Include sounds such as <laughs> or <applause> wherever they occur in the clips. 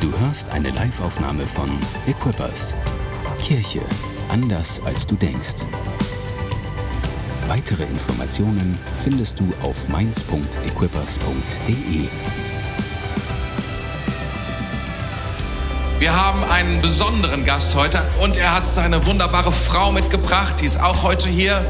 Du hörst eine Liveaufnahme von Equippers. Kirche anders als du denkst. Weitere Informationen findest du auf mainz.equippers.de. Wir haben einen besonderen Gast heute und er hat seine wunderbare Frau mitgebracht, die ist auch heute hier.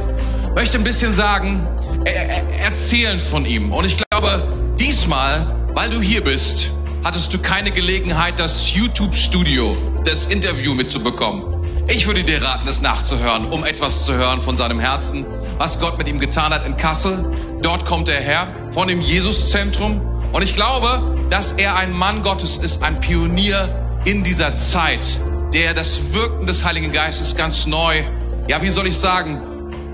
Möchte ein bisschen sagen, er, er, erzählen von ihm. Und ich glaube, diesmal, weil du hier bist, hattest du keine Gelegenheit, das YouTube-Studio, das Interview mitzubekommen. Ich würde dir raten, es nachzuhören, um etwas zu hören von seinem Herzen, was Gott mit ihm getan hat in Kassel. Dort kommt er her, von dem Jesuszentrum. Und ich glaube, dass er ein Mann Gottes ist, ein Pionier in dieser Zeit, der das Wirken des Heiligen Geistes ganz neu, ja, wie soll ich sagen,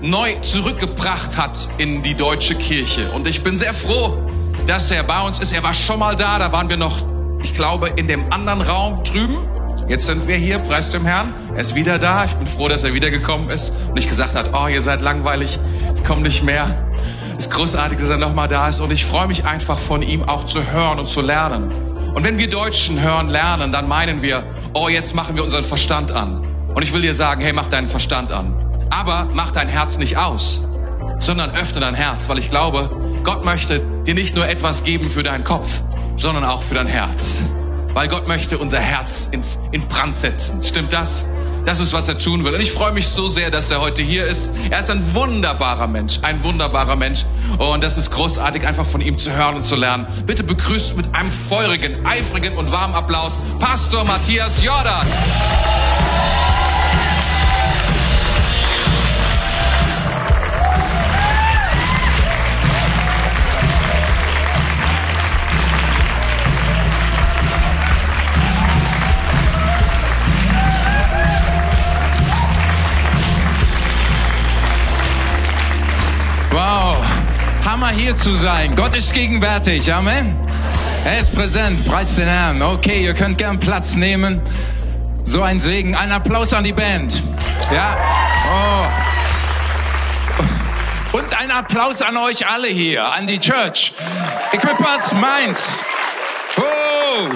neu zurückgebracht hat in die deutsche Kirche. Und ich bin sehr froh, dass er bei uns ist. Er war schon mal da, da waren wir noch, ich glaube, in dem anderen Raum drüben. Jetzt sind wir hier, preis dem Herrn. Er ist wieder da. Ich bin froh, dass er wiedergekommen ist und nicht gesagt hat, oh, ihr seid langweilig, ich komme nicht mehr. Es ist großartig, dass er nochmal da ist und ich freue mich einfach von ihm auch zu hören und zu lernen. Und wenn wir Deutschen hören, lernen, dann meinen wir, oh, jetzt machen wir unseren Verstand an. Und ich will dir sagen, hey, mach deinen Verstand an. Aber mach dein Herz nicht aus, sondern öffne dein Herz, weil ich glaube, Gott möchte dir nicht nur etwas geben für deinen Kopf, sondern auch für dein Herz. Weil Gott möchte unser Herz in, in Brand setzen. Stimmt das? Das ist, was er tun will. Und ich freue mich so sehr, dass er heute hier ist. Er ist ein wunderbarer Mensch, ein wunderbarer Mensch. Und das ist großartig, einfach von ihm zu hören und zu lernen. Bitte begrüßt mit einem feurigen, eifrigen und warmen Applaus Pastor Matthias Jordan. Hammer hier zu sein. Gott ist gegenwärtig. Amen. Er ist präsent. Preis den Herrn. Okay, ihr könnt gern Platz nehmen. So ein Segen. Ein Applaus an die Band. Ja. Oh. Und ein Applaus an euch alle hier, an die Church. Equippers Mainz. Oh. <laughs>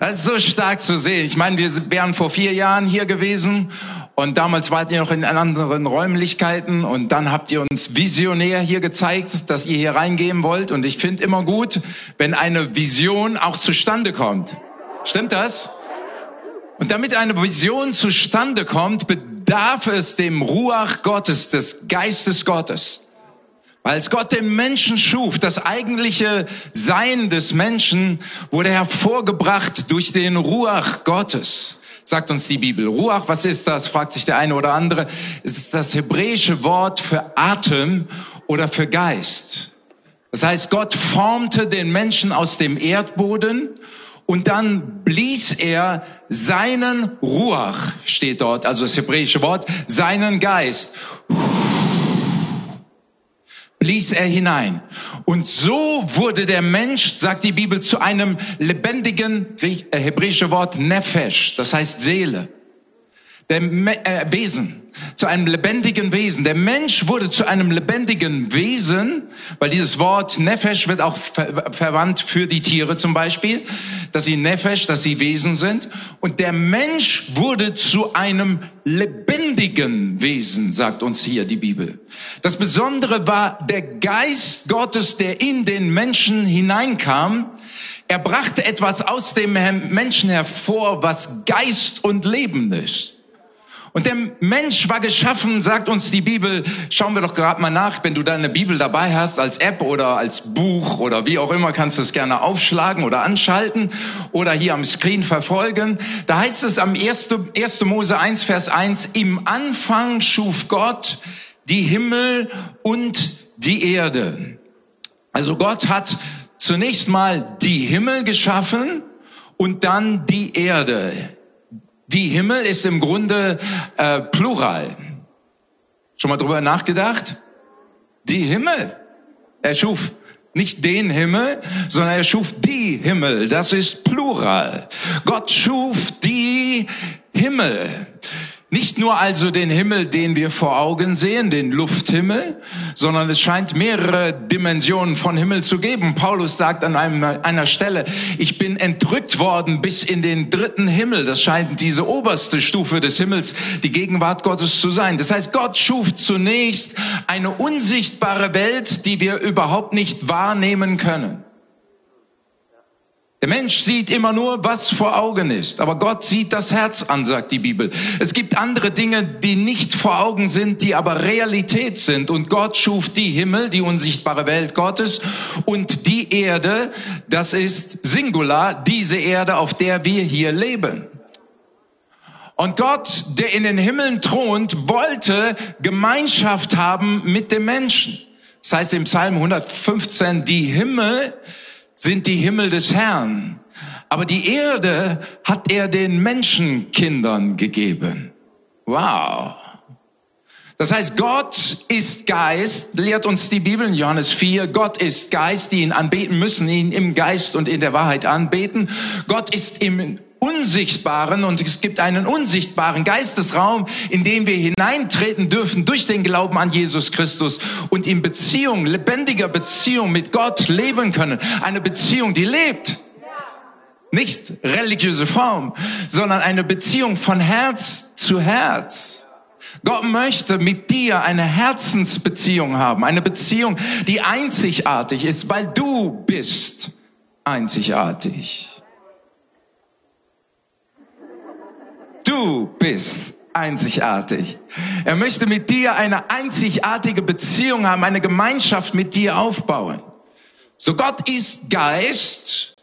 Das ist so stark zu sehen. Ich meine, wir wären vor vier Jahren hier gewesen und damals wart ihr noch in anderen Räumlichkeiten und dann habt ihr uns visionär hier gezeigt, dass ihr hier reingehen wollt. Und ich finde immer gut, wenn eine Vision auch zustande kommt. Stimmt das? Und damit eine Vision zustande kommt, bedarf es dem Ruach Gottes, des Geistes Gottes. Weil als Gott den Menschen schuf, das eigentliche Sein des Menschen wurde hervorgebracht durch den Ruach Gottes sagt uns die Bibel. Ruach, was ist das? fragt sich der eine oder andere. Es ist das hebräische Wort für Atem oder für Geist. Das heißt, Gott formte den Menschen aus dem Erdboden und dann blies er seinen Ruach, steht dort, also das hebräische Wort, seinen Geist blies er hinein. Und so wurde der Mensch, sagt die Bibel, zu einem lebendigen, äh, hebräische Wort Nefesh, das heißt Seele, der äh, Wesen zu einem lebendigen Wesen. Der Mensch wurde zu einem lebendigen Wesen, weil dieses Wort Nefesh wird auch ver verwandt für die Tiere zum Beispiel, dass sie Nefesh, dass sie Wesen sind. Und der Mensch wurde zu einem lebendigen Wesen, sagt uns hier die Bibel. Das Besondere war der Geist Gottes, der in den Menschen hineinkam. Er brachte etwas aus dem Menschen hervor, was Geist und Leben ist. Und der Mensch war geschaffen, sagt uns die Bibel. Schauen wir doch gerade mal nach, wenn du deine Bibel dabei hast, als App oder als Buch oder wie auch immer, kannst du es gerne aufschlagen oder anschalten oder hier am Screen verfolgen. Da heißt es am 1. 1. Mose 1, Vers 1, im Anfang schuf Gott die Himmel und die Erde. Also Gott hat zunächst mal die Himmel geschaffen und dann die Erde. Die Himmel ist im Grunde äh, Plural. Schon mal drüber nachgedacht? Die Himmel. Er schuf nicht den Himmel, sondern er schuf die Himmel. Das ist Plural. Gott schuf die Himmel. Nicht nur also den Himmel, den wir vor Augen sehen, den Lufthimmel, sondern es scheint mehrere Dimensionen von Himmel zu geben. Paulus sagt an einem, einer Stelle, ich bin entrückt worden bis in den dritten Himmel. Das scheint diese oberste Stufe des Himmels, die Gegenwart Gottes zu sein. Das heißt, Gott schuf zunächst eine unsichtbare Welt, die wir überhaupt nicht wahrnehmen können. Der Mensch sieht immer nur, was vor Augen ist, aber Gott sieht das Herz an, sagt die Bibel. Es gibt andere Dinge, die nicht vor Augen sind, die aber Realität sind. Und Gott schuf die Himmel, die unsichtbare Welt Gottes und die Erde, das ist Singular, diese Erde, auf der wir hier leben. Und Gott, der in den Himmeln thront, wollte Gemeinschaft haben mit dem Menschen. Das heißt im Psalm 115, die Himmel sind die Himmel des Herrn. Aber die Erde hat er den Menschenkindern gegeben. Wow. Das heißt, Gott ist Geist, lehrt uns die Bibel in Johannes 4. Gott ist Geist, die ihn anbeten müssen, ihn im Geist und in der Wahrheit anbeten. Gott ist im Unsichtbaren und es gibt einen unsichtbaren Geistesraum, in den wir hineintreten dürfen durch den Glauben an Jesus Christus und in Beziehung, lebendiger Beziehung mit Gott leben können. Eine Beziehung, die lebt. Nicht religiöse Form, sondern eine Beziehung von Herz zu Herz. Gott möchte mit dir eine Herzensbeziehung haben, eine Beziehung, die einzigartig ist, weil du bist einzigartig. Du bist einzigartig. Er möchte mit dir eine einzigartige Beziehung haben, eine Gemeinschaft mit dir aufbauen. So Gott ist Geist,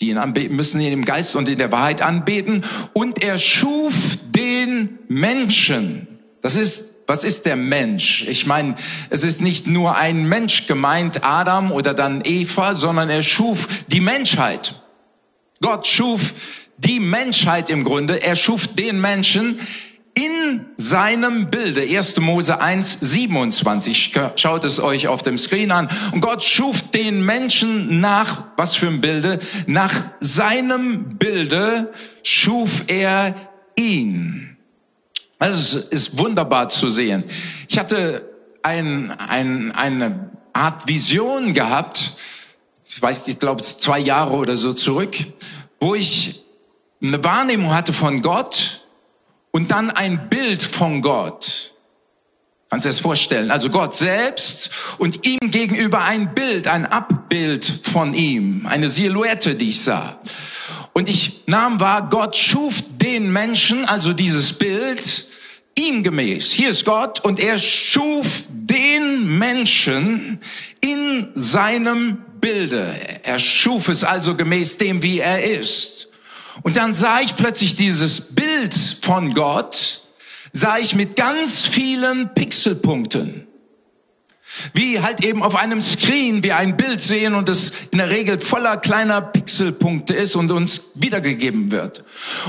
die ihn anbeten müssen, ihn im Geist und in der Wahrheit anbeten. Und er schuf den Menschen. Das ist, was ist der Mensch? Ich meine, es ist nicht nur ein Mensch gemeint, Adam oder dann Eva, sondern er schuf die Menschheit. Gott schuf die Menschheit im Grunde. Er schuf den Menschen in seinem Bilde. 1. Mose 1, 27. Schaut es euch auf dem Screen an. Und Gott schuf den Menschen nach, was für ein Bilde? Nach seinem Bilde schuf er ihn. Also es ist wunderbar zu sehen. Ich hatte ein, ein, eine Art Vision gehabt, ich weiß, ich glaube, es ist zwei Jahre oder so zurück, wo ich eine Wahrnehmung hatte von Gott und dann ein Bild von Gott. Kannst du dir das vorstellen? Also Gott selbst und ihm gegenüber ein Bild, ein Abbild von ihm, eine Silhouette, die ich sah. Und ich nahm wahr, Gott schuf den Menschen, also dieses Bild, ihm gemäß. Hier ist Gott und er schuf den Menschen in seinem Bilde. Er schuf es also gemäß dem, wie er ist. Und dann sah ich plötzlich dieses Bild von Gott, sah ich mit ganz vielen Pixelpunkten. Wie halt eben auf einem Screen wir ein Bild sehen und es in der Regel voller kleiner Pixelpunkte ist und uns wiedergegeben wird.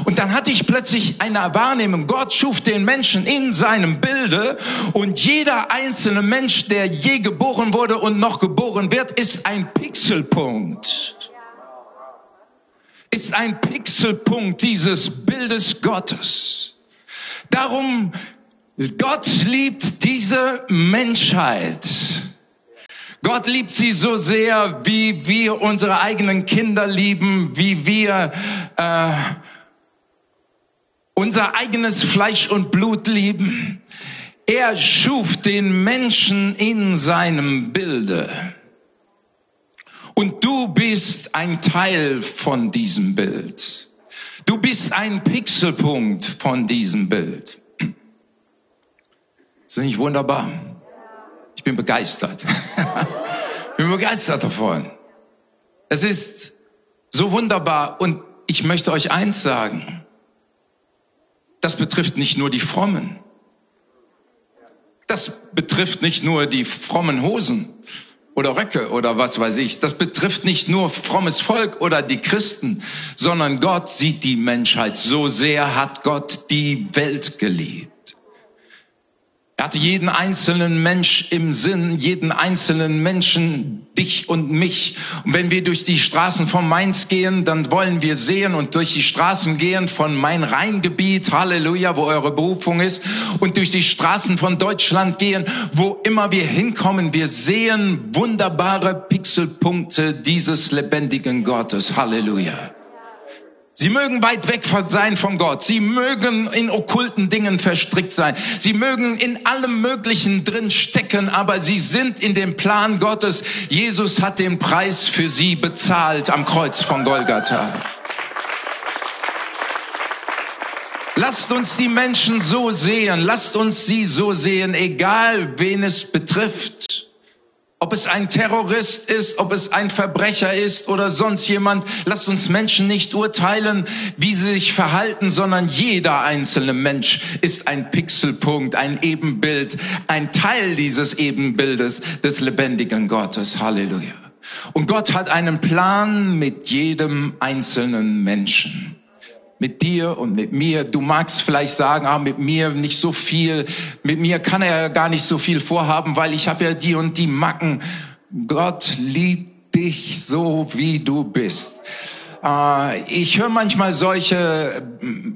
Und dann hatte ich plötzlich eine Wahrnehmung, Gott schuf den Menschen in seinem Bilde und jeder einzelne Mensch, der je geboren wurde und noch geboren wird, ist ein Pixelpunkt ist ein Pixelpunkt dieses Bildes Gottes. Darum, Gott liebt diese Menschheit. Gott liebt sie so sehr, wie wir unsere eigenen Kinder lieben, wie wir äh, unser eigenes Fleisch und Blut lieben. Er schuf den Menschen in seinem Bilde. Und du bist ein Teil von diesem Bild. Du bist ein Pixelpunkt von diesem Bild. Ist das nicht wunderbar? Ich bin begeistert. ich <laughs> bin begeistert davon. Es ist so wunderbar und ich möchte euch eins sagen. Das betrifft nicht nur die Frommen. Das betrifft nicht nur die frommen Hosen oder Röcke oder was weiß ich. Das betrifft nicht nur frommes Volk oder die Christen, sondern Gott sieht die Menschheit. So sehr hat Gott die Welt geliebt. Er hatte jeden einzelnen Mensch im Sinn, jeden einzelnen Menschen, dich und mich. Und wenn wir durch die Straßen von Mainz gehen, dann wollen wir sehen und durch die Straßen gehen von Main-Rhein-Gebiet, Halleluja, wo eure Berufung ist, und durch die Straßen von Deutschland gehen, wo immer wir hinkommen, wir sehen wunderbare Pixelpunkte dieses lebendigen Gottes. Halleluja. Sie mögen weit weg sein von Gott. Sie mögen in okkulten Dingen verstrickt sein. Sie mögen in allem Möglichen drin stecken, aber sie sind in dem Plan Gottes. Jesus hat den Preis für sie bezahlt am Kreuz von Golgatha. Lasst uns die Menschen so sehen, lasst uns sie so sehen, egal wen es betrifft. Ob es ein Terrorist ist, ob es ein Verbrecher ist oder sonst jemand, lasst uns Menschen nicht urteilen, wie sie sich verhalten, sondern jeder einzelne Mensch ist ein Pixelpunkt, ein Ebenbild, ein Teil dieses Ebenbildes des lebendigen Gottes. Halleluja. Und Gott hat einen Plan mit jedem einzelnen Menschen mit dir und mit mir. Du magst vielleicht sagen, ah, mit mir nicht so viel. Mit mir kann er gar nicht so viel vorhaben, weil ich habe ja die und die Macken. Gott liebt dich so, wie du bist. Äh, ich höre manchmal solche,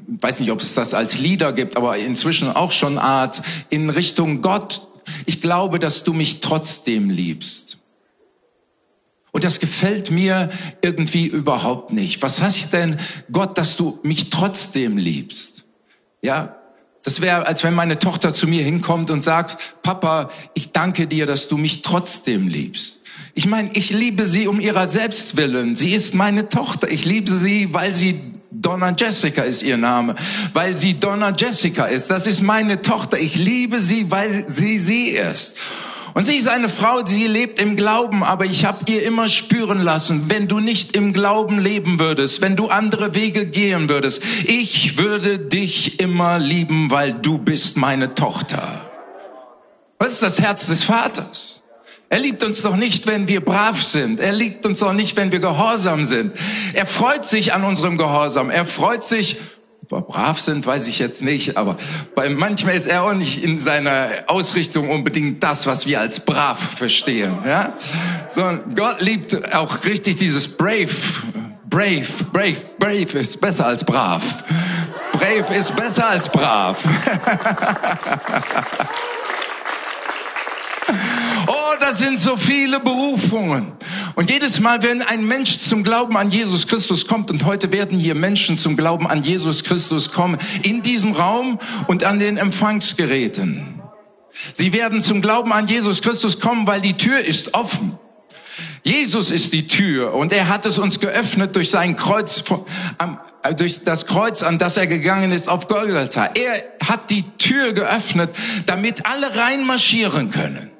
weiß nicht, ob es das als Lieder gibt, aber inzwischen auch schon Art in Richtung Gott. Ich glaube, dass du mich trotzdem liebst. Und das gefällt mir irgendwie überhaupt nicht. Was heißt denn Gott, dass du mich trotzdem liebst? Ja, das wäre, als wenn meine Tochter zu mir hinkommt und sagt, Papa, ich danke dir, dass du mich trotzdem liebst. Ich meine, ich liebe sie um ihrer selbst willen. Sie ist meine Tochter. Ich liebe sie, weil sie Donna Jessica ist ihr Name, weil sie Donna Jessica ist. Das ist meine Tochter. Ich liebe sie, weil sie sie ist. Und sie ist eine Frau, sie lebt im Glauben, aber ich habe ihr immer spüren lassen, wenn du nicht im Glauben leben würdest, wenn du andere Wege gehen würdest, ich würde dich immer lieben, weil du bist meine Tochter. Was ist das Herz des Vaters? Er liebt uns doch nicht, wenn wir brav sind. Er liebt uns doch nicht, wenn wir gehorsam sind. Er freut sich an unserem Gehorsam. Er freut sich, brav sind, weiß ich jetzt nicht, aber bei, manchmal ist er auch nicht in seiner Ausrichtung unbedingt das, was wir als brav verstehen. Ja? Sondern Gott liebt auch richtig dieses brave. Brave, brave, brave ist besser als brav. Brave ist besser als brav. <laughs> Oh, das sind so viele Berufungen. Und jedes Mal, wenn ein Mensch zum Glauben an Jesus Christus kommt, und heute werden hier Menschen zum Glauben an Jesus Christus kommen, in diesem Raum und an den Empfangsgeräten. Sie werden zum Glauben an Jesus Christus kommen, weil die Tür ist offen. Jesus ist die Tür und er hat es uns geöffnet durch sein Kreuz, durch das Kreuz, an das er gegangen ist auf Golgatha. Er hat die Tür geöffnet, damit alle reinmarschieren können.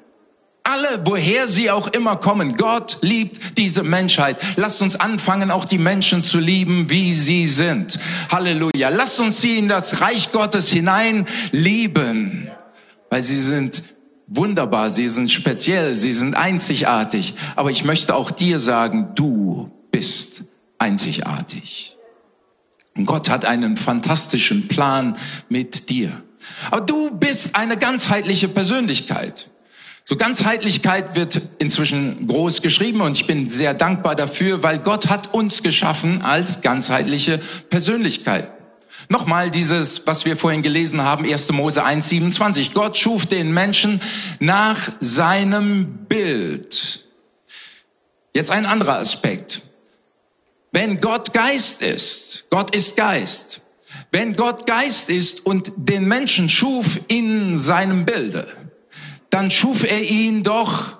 Alle, woher sie auch immer kommen, Gott liebt diese Menschheit. Lasst uns anfangen, auch die Menschen zu lieben, wie sie sind. Halleluja. Lasst uns sie in das Reich Gottes hinein lieben, weil sie sind wunderbar, sie sind speziell, sie sind einzigartig. Aber ich möchte auch dir sagen, du bist einzigartig. Und Gott hat einen fantastischen Plan mit dir. Aber du bist eine ganzheitliche Persönlichkeit. So Ganzheitlichkeit wird inzwischen groß geschrieben und ich bin sehr dankbar dafür, weil Gott hat uns geschaffen als ganzheitliche Persönlichkeit. Nochmal dieses, was wir vorhin gelesen haben, 1. Mose 1, 27. Gott schuf den Menschen nach seinem Bild. Jetzt ein anderer Aspekt. Wenn Gott Geist ist, Gott ist Geist. Wenn Gott Geist ist und den Menschen schuf in seinem Bilde, dann schuf er ihn doch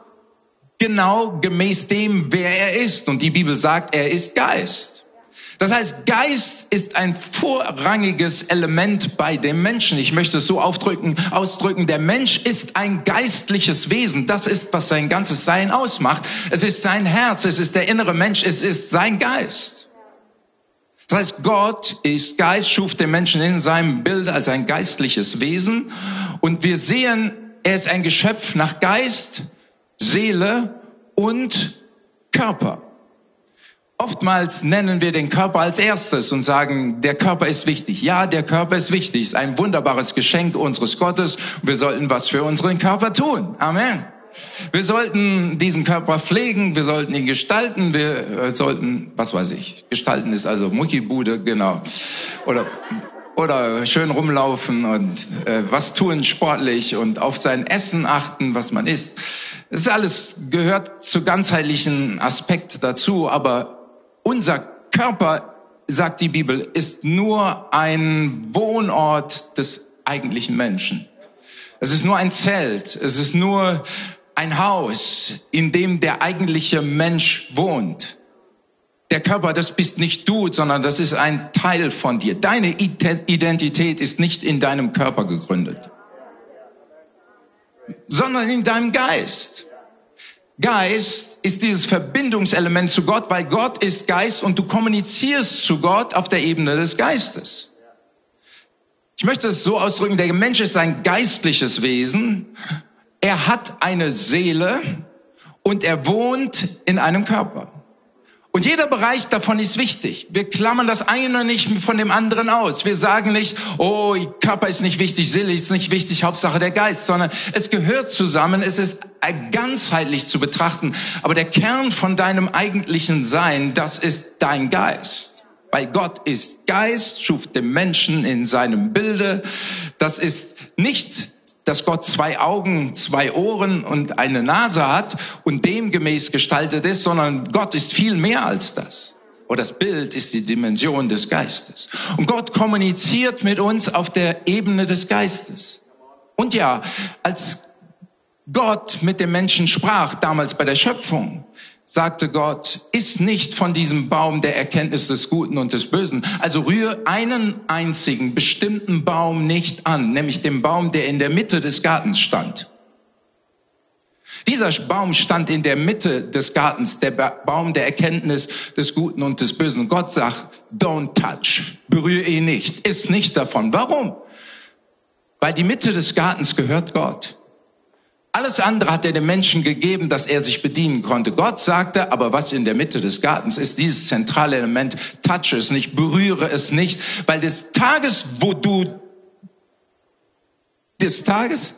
genau gemäß dem, wer er ist. Und die Bibel sagt, er ist Geist. Das heißt, Geist ist ein vorrangiges Element bei dem Menschen. Ich möchte es so aufdrücken, ausdrücken. Der Mensch ist ein geistliches Wesen. Das ist, was sein ganzes Sein ausmacht. Es ist sein Herz. Es ist der innere Mensch. Es ist sein Geist. Das heißt, Gott ist Geist, schuf den Menschen in seinem Bild als ein geistliches Wesen. Und wir sehen er ist ein Geschöpf nach Geist, Seele und Körper. Oftmals nennen wir den Körper als erstes und sagen, der Körper ist wichtig. Ja, der Körper ist wichtig, ist ein wunderbares Geschenk unseres Gottes. Wir sollten was für unseren Körper tun. Amen. Wir sollten diesen Körper pflegen, wir sollten ihn gestalten, wir äh, sollten, was weiß ich, gestalten ist also Muckibude, genau. Oder oder schön rumlaufen und äh, was tun sportlich und auf sein Essen achten, was man isst. Das alles gehört zu ganzheitlichen Aspekt dazu, aber unser Körper, sagt die Bibel, ist nur ein Wohnort des eigentlichen Menschen. Es ist nur ein Zelt, es ist nur ein Haus, in dem der eigentliche Mensch wohnt. Der Körper, das bist nicht du, sondern das ist ein Teil von dir. Deine Identität ist nicht in deinem Körper gegründet, sondern in deinem Geist. Geist ist dieses Verbindungselement zu Gott, weil Gott ist Geist und du kommunizierst zu Gott auf der Ebene des Geistes. Ich möchte es so ausdrücken, der Mensch ist ein geistliches Wesen. Er hat eine Seele und er wohnt in einem Körper. Und jeder Bereich davon ist wichtig. Wir klammern das eine nicht von dem anderen aus. Wir sagen nicht, oh, Körper ist nicht wichtig, Seele ist nicht wichtig, Hauptsache der Geist, sondern es gehört zusammen, es ist ganzheitlich zu betrachten. Aber der Kern von deinem eigentlichen Sein, das ist dein Geist. Weil Gott ist Geist, schuf den Menschen in seinem Bilde. Das ist nicht dass Gott zwei Augen, zwei Ohren und eine Nase hat und demgemäß gestaltet ist, sondern Gott ist viel mehr als das. Oder das Bild ist die Dimension des Geistes. Und Gott kommuniziert mit uns auf der Ebene des Geistes. Und ja, als Gott mit dem Menschen sprach, damals bei der Schöpfung, sagte Gott, iss nicht von diesem Baum der Erkenntnis des Guten und des Bösen. Also rühre einen einzigen bestimmten Baum nicht an, nämlich den Baum, der in der Mitte des Gartens stand. Dieser Baum stand in der Mitte des Gartens, der Baum der Erkenntnis des Guten und des Bösen. Gott sagt, don't touch, berühre ihn nicht, iss nicht davon. Warum? Weil die Mitte des Gartens gehört Gott. Alles andere hat er dem Menschen gegeben, dass er sich bedienen konnte. Gott sagte, aber was in der Mitte des Gartens ist, dieses zentrale Element, touch es nicht, berühre es nicht, weil des Tages, wo du, des Tages,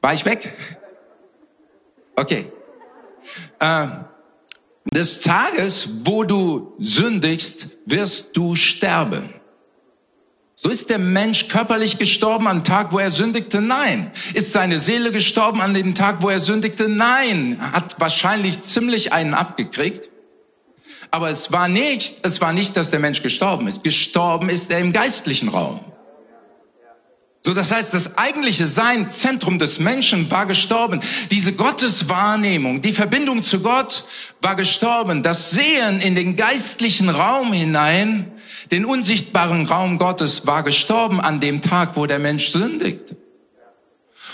war ich weg? Okay. Äh, des Tages, wo du sündigst, wirst du sterben. So ist der Mensch körperlich gestorben am Tag, wo er sündigte? Nein. Ist seine Seele gestorben an dem Tag, wo er sündigte? Nein. Hat wahrscheinlich ziemlich einen abgekriegt. Aber es war nicht, es war nicht, dass der Mensch gestorben ist. Gestorben ist er im geistlichen Raum. So, das heißt, das eigentliche Sein, Zentrum des Menschen war gestorben. Diese Gotteswahrnehmung, die Verbindung zu Gott war gestorben. Das Sehen in den geistlichen Raum hinein den unsichtbaren Raum Gottes war gestorben an dem Tag, wo der Mensch sündigte.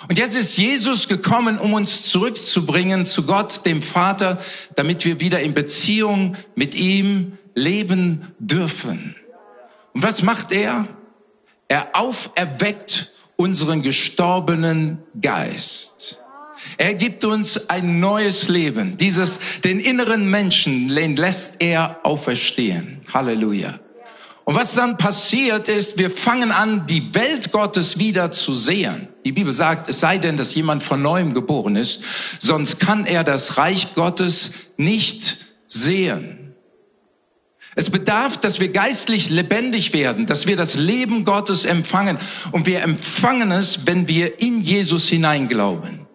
Und jetzt ist Jesus gekommen, um uns zurückzubringen zu Gott, dem Vater, damit wir wieder in Beziehung mit ihm leben dürfen. Und was macht er? Er auferweckt unseren gestorbenen Geist. Er gibt uns ein neues Leben. Dieses, den inneren Menschen lässt er auferstehen. Halleluja. Und was dann passiert ist, wir fangen an, die Welt Gottes wieder zu sehen. Die Bibel sagt, es sei denn, dass jemand von neuem geboren ist, sonst kann er das Reich Gottes nicht sehen. Es bedarf, dass wir geistlich lebendig werden, dass wir das Leben Gottes empfangen. Und wir empfangen es, wenn wir in Jesus hineinglauben.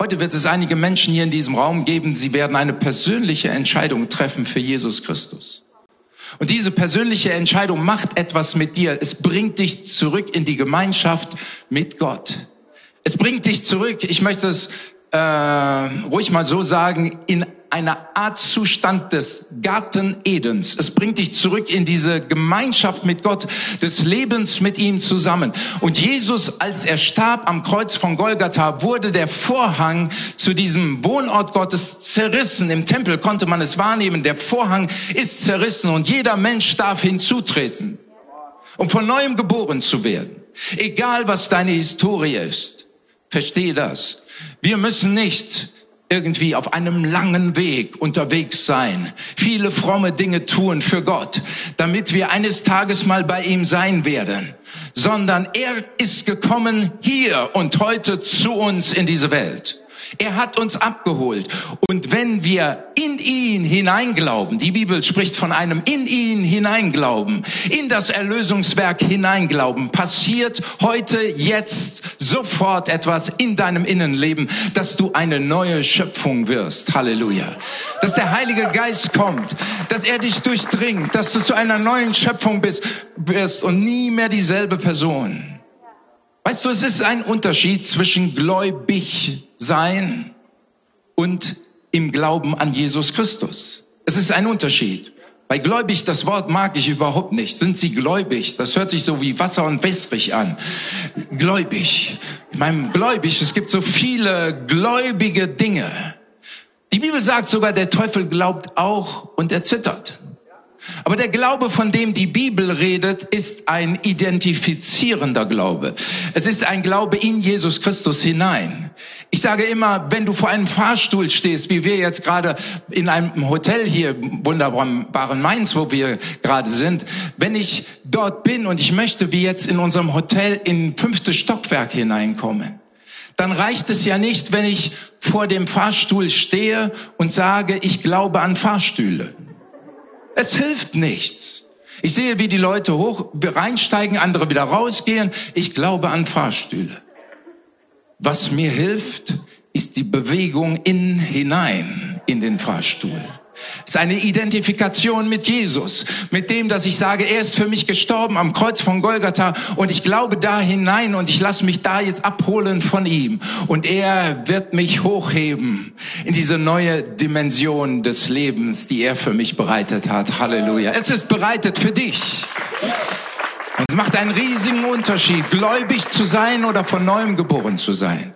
Heute wird es einige Menschen hier in diesem Raum geben, sie werden eine persönliche Entscheidung treffen für Jesus Christus. Und diese persönliche Entscheidung macht etwas mit dir. Es bringt dich zurück in die Gemeinschaft mit Gott. Es bringt dich zurück, ich möchte es äh, ruhig mal so sagen, in einer Art Zustand des Garten Edens. Es bringt dich zurück in diese Gemeinschaft mit Gott, des Lebens mit ihm zusammen. Und Jesus, als er starb am Kreuz von Golgatha, wurde der Vorhang zu diesem Wohnort Gottes zerrissen. Im Tempel konnte man es wahrnehmen. Der Vorhang ist zerrissen und jeder Mensch darf hinzutreten, um von neuem geboren zu werden. Egal was deine Historie ist. Verstehe das. Wir müssen nicht irgendwie auf einem langen Weg unterwegs sein, viele fromme Dinge tun für Gott, damit wir eines Tages mal bei ihm sein werden, sondern er ist gekommen hier und heute zu uns in diese Welt. Er hat uns abgeholt. Und wenn wir in ihn hineinglauben, die Bibel spricht von einem in ihn hineinglauben, in das Erlösungswerk hineinglauben, passiert heute, jetzt, sofort etwas in deinem Innenleben, dass du eine neue Schöpfung wirst. Halleluja. Dass der Heilige Geist kommt, dass er dich durchdringt, dass du zu einer neuen Schöpfung bist, wirst und nie mehr dieselbe Person. Weißt du, es ist ein Unterschied zwischen gläubig sein und im Glauben an Jesus Christus. Es ist ein Unterschied. Bei gläubig, das Wort mag ich überhaupt nicht. Sind Sie gläubig? Das hört sich so wie Wasser und wässrig an. Gläubig. Ich meine, gläubig, es gibt so viele gläubige Dinge. Die Bibel sagt sogar, der Teufel glaubt auch und er zittert. Aber der Glaube, von dem die Bibel redet, ist ein identifizierender Glaube. Es ist ein Glaube in Jesus Christus hinein. Ich sage immer, wenn du vor einem Fahrstuhl stehst, wie wir jetzt gerade in einem Hotel hier, wunderbaren Mainz, wo wir gerade sind, wenn ich dort bin und ich möchte, wie jetzt in unserem Hotel, in fünfte Stockwerk hineinkommen, dann reicht es ja nicht, wenn ich vor dem Fahrstuhl stehe und sage, ich glaube an Fahrstühle. Es hilft nichts. Ich sehe, wie die Leute hoch reinsteigen, andere wieder rausgehen. Ich glaube an Fahrstühle. Was mir hilft, ist die Bewegung in hinein in den Fahrstuhl. Es ist eine Identifikation mit Jesus, mit dem, dass ich sage, er ist für mich gestorben am Kreuz von Golgatha und ich glaube da hinein und ich lasse mich da jetzt abholen von ihm und er wird mich hochheben in diese neue Dimension des Lebens, die er für mich bereitet hat. Halleluja. Es ist bereitet für dich. Und es macht einen riesigen Unterschied, gläubig zu sein oder von neuem geboren zu sein.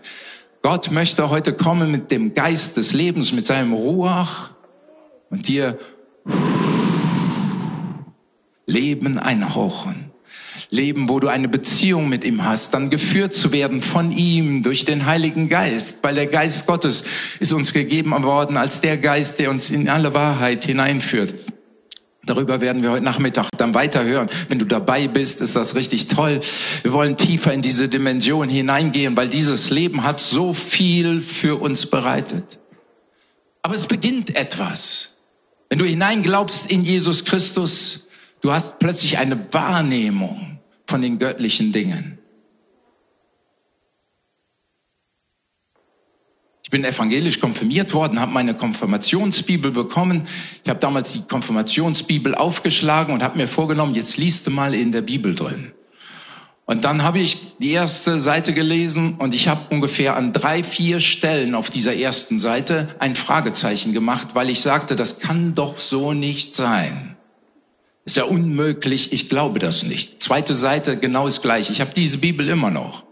Gott möchte heute kommen mit dem Geist des Lebens, mit seinem Ruach und dir Leben einhauchen. Leben, wo du eine Beziehung mit ihm hast, dann geführt zu werden von ihm durch den Heiligen Geist, weil der Geist Gottes ist uns gegeben worden als der Geist, der uns in alle Wahrheit hineinführt. Darüber werden wir heute Nachmittag dann weiterhören. Wenn du dabei bist, ist das richtig toll. Wir wollen tiefer in diese Dimension hineingehen, weil dieses Leben hat so viel für uns bereitet. Aber es beginnt etwas. Wenn du hineinglaubst in Jesus Christus, du hast plötzlich eine Wahrnehmung von den göttlichen Dingen. Ich bin evangelisch konfirmiert worden, habe meine Konfirmationsbibel bekommen. Ich habe damals die Konfirmationsbibel aufgeschlagen und habe mir vorgenommen, jetzt liest du mal in der Bibel drin. Und dann habe ich die erste Seite gelesen und ich habe ungefähr an drei, vier Stellen auf dieser ersten Seite ein Fragezeichen gemacht, weil ich sagte, das kann doch so nicht sein. Ist ja unmöglich, ich glaube das nicht. Zweite Seite genau das gleiche. Ich habe diese Bibel immer noch.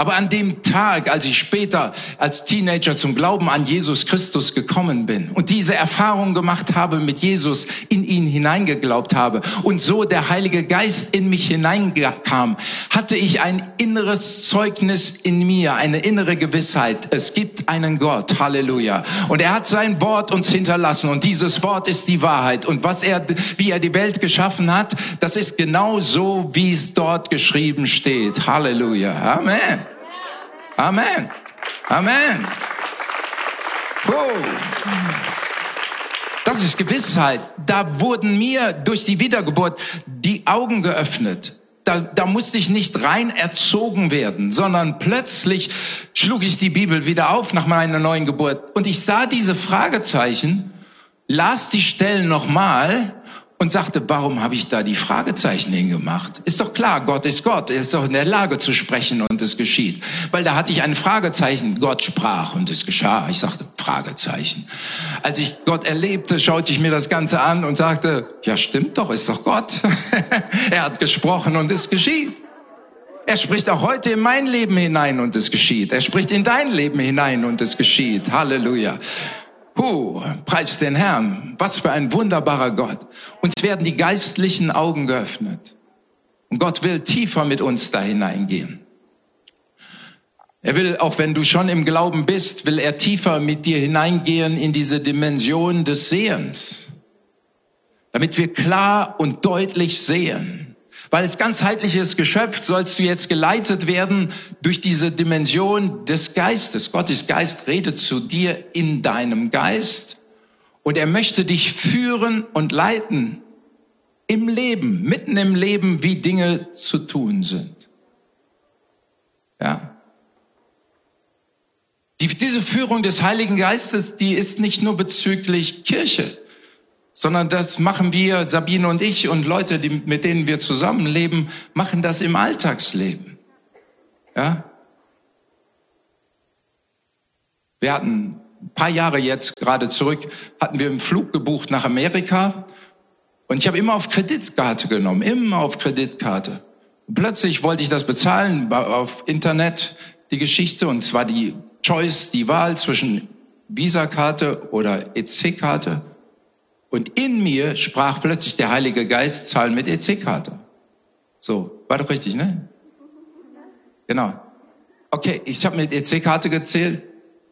Aber an dem Tag, als ich später als Teenager zum Glauben an Jesus Christus gekommen bin und diese Erfahrung gemacht habe mit Jesus, in ihn hineingeglaubt habe und so der Heilige Geist in mich hineinkam, hatte ich ein inneres Zeugnis in mir, eine innere Gewissheit. Es gibt einen Gott. Halleluja. Und er hat sein Wort uns hinterlassen und dieses Wort ist die Wahrheit. Und was er, wie er die Welt geschaffen hat, das ist genau so, wie es dort geschrieben steht. Halleluja. Amen. Amen. Amen. Oh. Das ist Gewissheit. Da wurden mir durch die Wiedergeburt die Augen geöffnet. Da, da musste ich nicht rein erzogen werden, sondern plötzlich schlug ich die Bibel wieder auf nach meiner neuen Geburt und ich sah diese Fragezeichen, las die Stellen nochmal und sagte, warum habe ich da die Fragezeichen hingemacht? Ist doch klar, Gott ist Gott, er ist doch in der Lage zu sprechen und es geschieht. Weil da hatte ich ein Fragezeichen, Gott sprach und es geschah. Ich sagte, Fragezeichen. Als ich Gott erlebte, schaute ich mir das Ganze an und sagte, ja stimmt doch, ist doch Gott. <laughs> er hat gesprochen und es geschieht. Er spricht auch heute in mein Leben hinein und es geschieht. Er spricht in dein Leben hinein und es geschieht. Halleluja. Huh, preis den Herrn. Was für ein wunderbarer Gott. Uns werden die geistlichen Augen geöffnet. Und Gott will tiefer mit uns da hineingehen. Er will, auch wenn du schon im Glauben bist, will er tiefer mit dir hineingehen in diese Dimension des Sehens, damit wir klar und deutlich sehen. Weil als ganzheitliches Geschöpf sollst du jetzt geleitet werden durch diese Dimension des Geistes. Gottes Geist redet zu dir in deinem Geist und er möchte dich führen und leiten im Leben, mitten im Leben, wie Dinge zu tun sind. Ja. Die, diese Führung des Heiligen Geistes, die ist nicht nur bezüglich Kirche, sondern das machen wir, Sabine und ich und Leute, die, mit denen wir zusammenleben, machen das im Alltagsleben. Ja? Wir hatten ein paar Jahre jetzt gerade zurück, hatten wir einen Flug gebucht nach Amerika und ich habe immer auf Kreditkarte genommen, immer auf Kreditkarte. Und plötzlich wollte ich das bezahlen auf Internet, die Geschichte, und zwar die Choice, die Wahl zwischen Visa-Karte oder EC-Karte. Und in mir sprach plötzlich der Heilige Geist, zahlen mit EC-Karte. So, war doch richtig, ne? Genau. Okay, ich habe mit EC-Karte gezählt,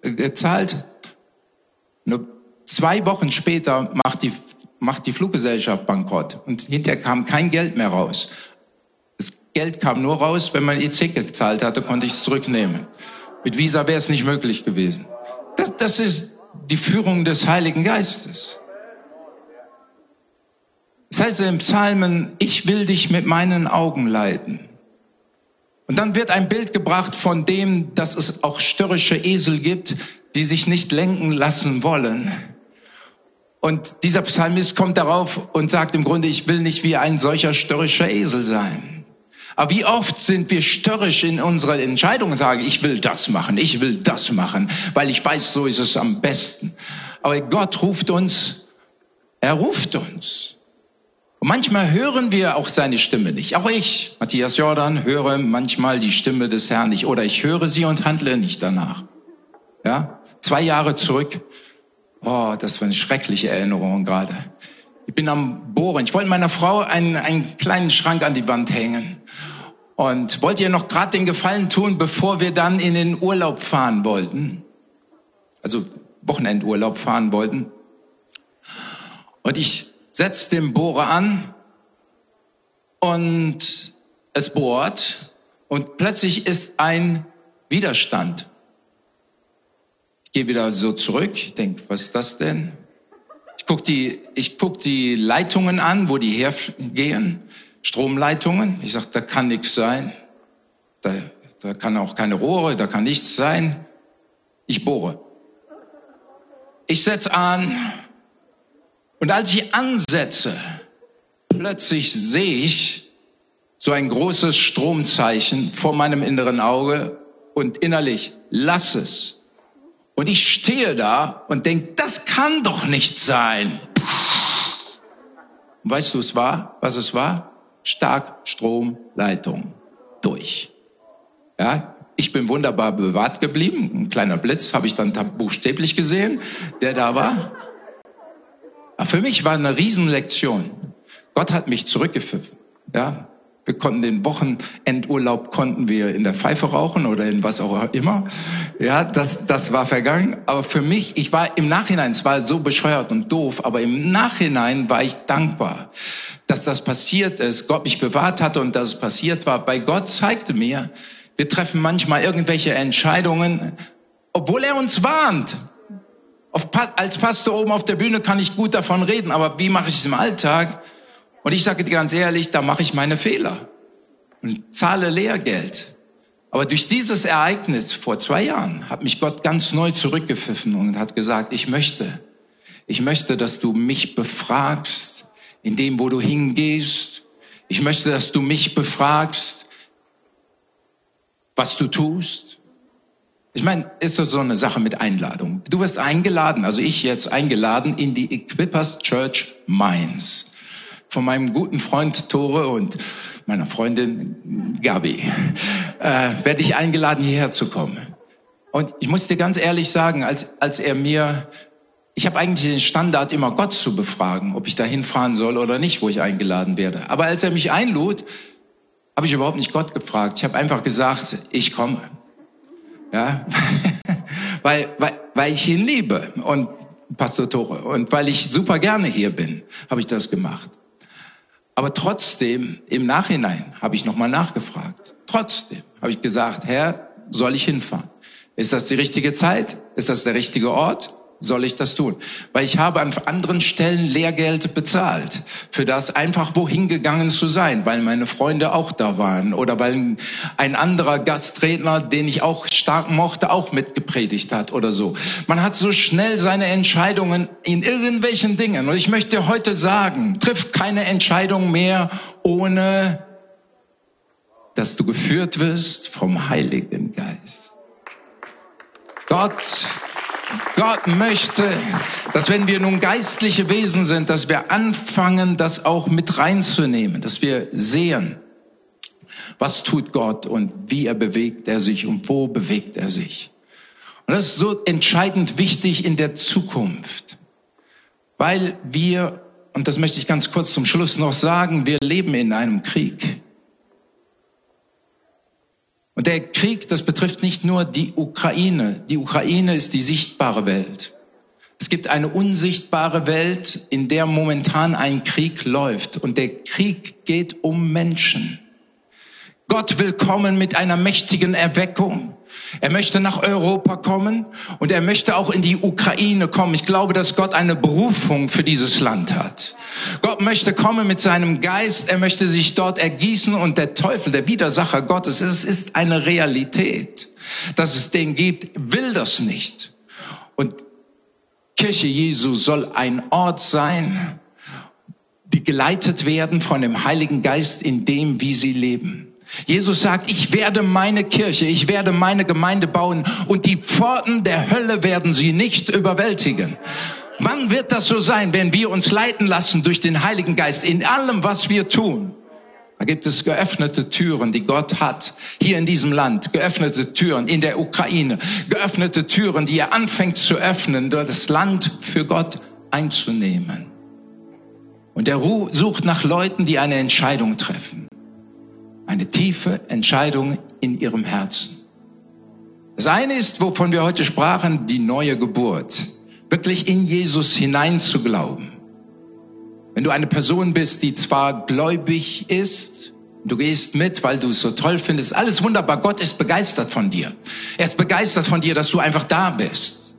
äh, gezahlt. Nur zwei Wochen später macht die, macht die Fluggesellschaft bankrott und hinterher kam kein Geld mehr raus. Das Geld kam nur raus, wenn man EC gezahlt hatte, konnte ich es zurücknehmen. Mit Visa wäre es nicht möglich gewesen. Das, das ist die Führung des Heiligen Geistes. Das heißt im Psalmen, ich will dich mit meinen Augen leiten. Und dann wird ein Bild gebracht von dem, dass es auch störrische Esel gibt, die sich nicht lenken lassen wollen. Und dieser Psalmist kommt darauf und sagt im Grunde, ich will nicht wie ein solcher störrischer Esel sein. Aber wie oft sind wir störrisch in unserer Entscheidung und sagen, ich will das machen, ich will das machen, weil ich weiß, so ist es am besten. Aber Gott ruft uns, er ruft uns. Und manchmal hören wir auch seine Stimme nicht. Auch ich, Matthias Jordan, höre manchmal die Stimme des Herrn nicht oder ich höre sie und handle nicht danach. Ja? Zwei Jahre zurück. Oh, das war eine schreckliche Erinnerung gerade. Ich bin am Bohren. Ich wollte meiner Frau einen, einen kleinen Schrank an die Wand hängen und wollte ihr noch gerade den Gefallen tun, bevor wir dann in den Urlaub fahren wollten. Also Wochenendurlaub fahren wollten. Und ich setze den Bohrer an und es bohrt und plötzlich ist ein Widerstand. Ich gehe wieder so zurück, ich denke, was ist das denn? guck die, ich guck die Leitungen an, wo die hergehen, Stromleitungen. Ich sag, da kann nichts sein. Da, da kann auch keine Rohre, da kann nichts sein. Ich bohre. Ich setz an und als ich ansetze, plötzlich sehe ich so ein großes Stromzeichen vor meinem inneren Auge und innerlich, lass es. Und ich stehe da und denke, das kann doch nicht sein. Und weißt du, es war, was es war? Starkstromleitung durch. Ja, ich bin wunderbar bewahrt geblieben. Ein kleiner Blitz habe ich dann buchstäblich gesehen, der da war. Aber für mich war eine Riesenlektion. Gott hat mich zurückgepfiffen. Ja, wir konnten den Wochenendurlaub konnten wir in der Pfeife rauchen oder in was auch immer. Ja, das, das war vergangen. Aber für mich, ich war im Nachhinein, es war so bescheuert und doof, aber im Nachhinein war ich dankbar, dass das passiert ist, Gott mich bewahrt hatte und dass es passiert war. Bei Gott zeigte mir, wir treffen manchmal irgendwelche Entscheidungen, obwohl er uns warnt. Auf, als Pastor oben auf der Bühne kann ich gut davon reden, aber wie mache ich es im Alltag? Und ich sage dir ganz ehrlich, da mache ich meine Fehler und zahle Lehrgeld. Aber durch dieses Ereignis vor zwei Jahren hat mich Gott ganz neu zurückgepfiffen und hat gesagt, ich möchte, ich möchte, dass du mich befragst in dem, wo du hingehst. Ich möchte, dass du mich befragst, was du tust. Ich meine, ist so eine Sache mit Einladung. Du wirst eingeladen, also ich jetzt eingeladen in die Equippers Church Mainz von meinem guten Freund Tore und meiner Freundin Gabi, äh, werde ich eingeladen, hierher zu kommen. Und ich muss dir ganz ehrlich sagen, als, als er mir, ich habe eigentlich den Standard, immer Gott zu befragen, ob ich da hinfahren soll oder nicht, wo ich eingeladen werde. Aber als er mich einlud, habe ich überhaupt nicht Gott gefragt. Ich habe einfach gesagt, ich komme. Ja, <laughs> weil, weil, weil ich ihn liebe und Pastor Tore und weil ich super gerne hier bin, habe ich das gemacht. Aber trotzdem, im Nachhinein habe ich nochmal nachgefragt. Trotzdem habe ich gesagt, Herr, soll ich hinfahren? Ist das die richtige Zeit? Ist das der richtige Ort? Soll ich das tun? Weil ich habe an anderen Stellen Lehrgeld bezahlt, für das einfach wohin gegangen zu sein, weil meine Freunde auch da waren oder weil ein anderer Gastredner, den ich auch stark mochte, auch mitgepredigt hat oder so. Man hat so schnell seine Entscheidungen in irgendwelchen Dingen. Und ich möchte heute sagen, triff keine Entscheidung mehr ohne dass du geführt wirst vom Heiligen Geist. Gott Gott möchte, dass wenn wir nun geistliche Wesen sind, dass wir anfangen, das auch mit reinzunehmen, dass wir sehen, was tut Gott und wie er bewegt er sich und wo bewegt er sich. Und das ist so entscheidend wichtig in der Zukunft, weil wir, und das möchte ich ganz kurz zum Schluss noch sagen, wir leben in einem Krieg. Und der Krieg, das betrifft nicht nur die Ukraine. Die Ukraine ist die sichtbare Welt. Es gibt eine unsichtbare Welt, in der momentan ein Krieg läuft. Und der Krieg geht um Menschen. Gott will kommen mit einer mächtigen Erweckung. Er möchte nach Europa kommen und er möchte auch in die Ukraine kommen. Ich glaube, dass Gott eine Berufung für dieses Land hat. Gott möchte kommen mit seinem Geist, er möchte sich dort ergießen und der Teufel, der Widersacher Gottes, es ist eine Realität, dass es den gibt, will das nicht. Und Kirche Jesu soll ein Ort sein, die geleitet werden von dem Heiligen Geist in dem, wie sie leben. Jesus sagt, ich werde meine Kirche, ich werde meine Gemeinde bauen und die Pforten der Hölle werden sie nicht überwältigen. Wann wird das so sein, wenn wir uns leiten lassen durch den Heiligen Geist in allem, was wir tun? Da gibt es geöffnete Türen, die Gott hat hier in diesem Land, geöffnete Türen in der Ukraine, geöffnete Türen, die er anfängt zu öffnen, das Land für Gott einzunehmen. Und er sucht nach Leuten, die eine Entscheidung treffen. Eine tiefe Entscheidung in ihrem Herzen. Das eine ist, wovon wir heute sprachen, die neue Geburt wirklich in Jesus hinein zu glauben. Wenn du eine Person bist, die zwar gläubig ist, du gehst mit, weil du es so toll findest, alles wunderbar, Gott ist begeistert von dir. Er ist begeistert von dir, dass du einfach da bist.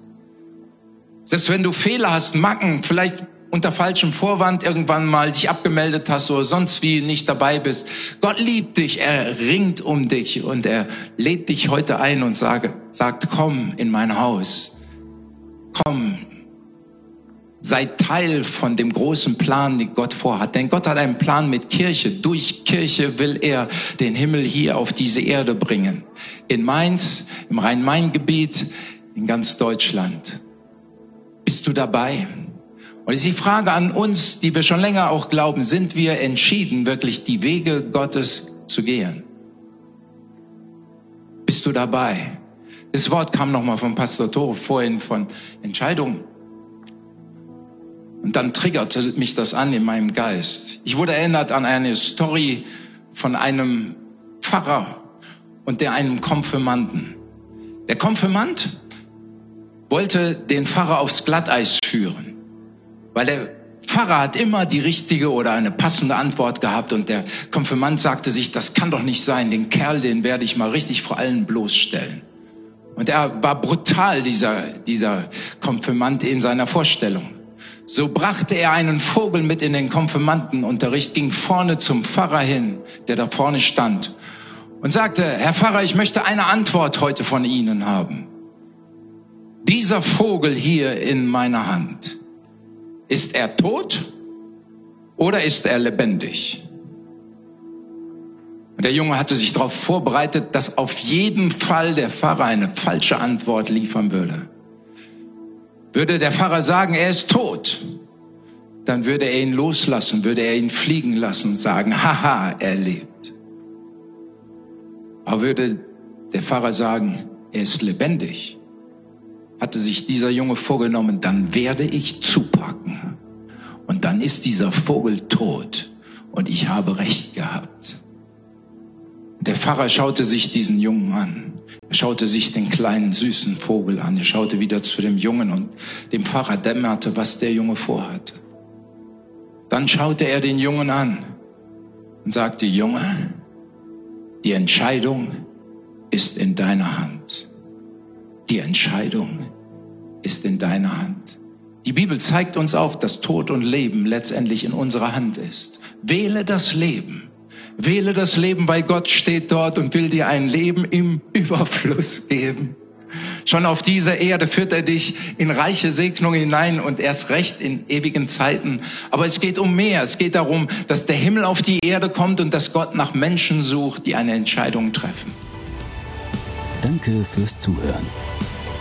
Selbst wenn du Fehler hast, Macken, vielleicht unter falschem Vorwand irgendwann mal dich abgemeldet hast oder sonst wie nicht dabei bist. Gott liebt dich, er ringt um dich und er lädt dich heute ein und sage, sagt, komm in mein Haus komm, sei Teil von dem großen Plan, den Gott vorhat. Denn Gott hat einen Plan mit Kirche. Durch Kirche will er den Himmel hier auf diese Erde bringen. In Mainz, im Rhein-Main-Gebiet, in ganz Deutschland. Bist du dabei? Und ist die Frage an uns, die wir schon länger auch glauben, sind wir entschieden, wirklich die Wege Gottes zu gehen? Bist du dabei? Das Wort kam nochmal vom Pastor Tore vorhin von Entscheidungen. Und dann triggerte mich das an in meinem Geist. Ich wurde erinnert an eine Story von einem Pfarrer und der einem Konfirmanden. Der Konfirmand wollte den Pfarrer aufs Glatteis führen, weil der Pfarrer hat immer die richtige oder eine passende Antwort gehabt und der Konfirmand sagte sich, das kann doch nicht sein, den Kerl, den werde ich mal richtig vor allen bloßstellen. Und er war brutal, dieser, dieser Konfirmant in seiner Vorstellung. So brachte er einen Vogel mit in den Konfirmandenunterricht, ging vorne zum Pfarrer hin, der da vorne stand, und sagte, Herr Pfarrer, ich möchte eine Antwort heute von Ihnen haben. Dieser Vogel hier in meiner Hand, ist er tot oder ist er lebendig? Und der Junge hatte sich darauf vorbereitet, dass auf jeden Fall der Pfarrer eine falsche Antwort liefern würde. Würde der Pfarrer sagen, er ist tot, dann würde er ihn loslassen, würde er ihn fliegen lassen und sagen, haha, er lebt. Aber würde der Pfarrer sagen, er ist lebendig, hatte sich dieser Junge vorgenommen, dann werde ich zupacken. Dann ist dieser Vogel tot und ich habe recht gehabt. Der Pfarrer schaute sich diesen Jungen an. Er schaute sich den kleinen süßen Vogel an. Er schaute wieder zu dem Jungen und dem Pfarrer dämmerte, was der Junge vorhatte. Dann schaute er den Jungen an und sagte, Junge, die Entscheidung ist in deiner Hand. Die Entscheidung ist in deiner Hand. Die Bibel zeigt uns auf, dass Tod und Leben letztendlich in unserer Hand ist. Wähle das Leben. Wähle das Leben, weil Gott steht dort und will dir ein Leben im <laughs> Überfluss geben. Schon auf dieser Erde führt er dich in reiche Segnung hinein und erst recht in ewigen Zeiten. Aber es geht um mehr. Es geht darum, dass der Himmel auf die Erde kommt und dass Gott nach Menschen sucht, die eine Entscheidung treffen. Danke fürs Zuhören.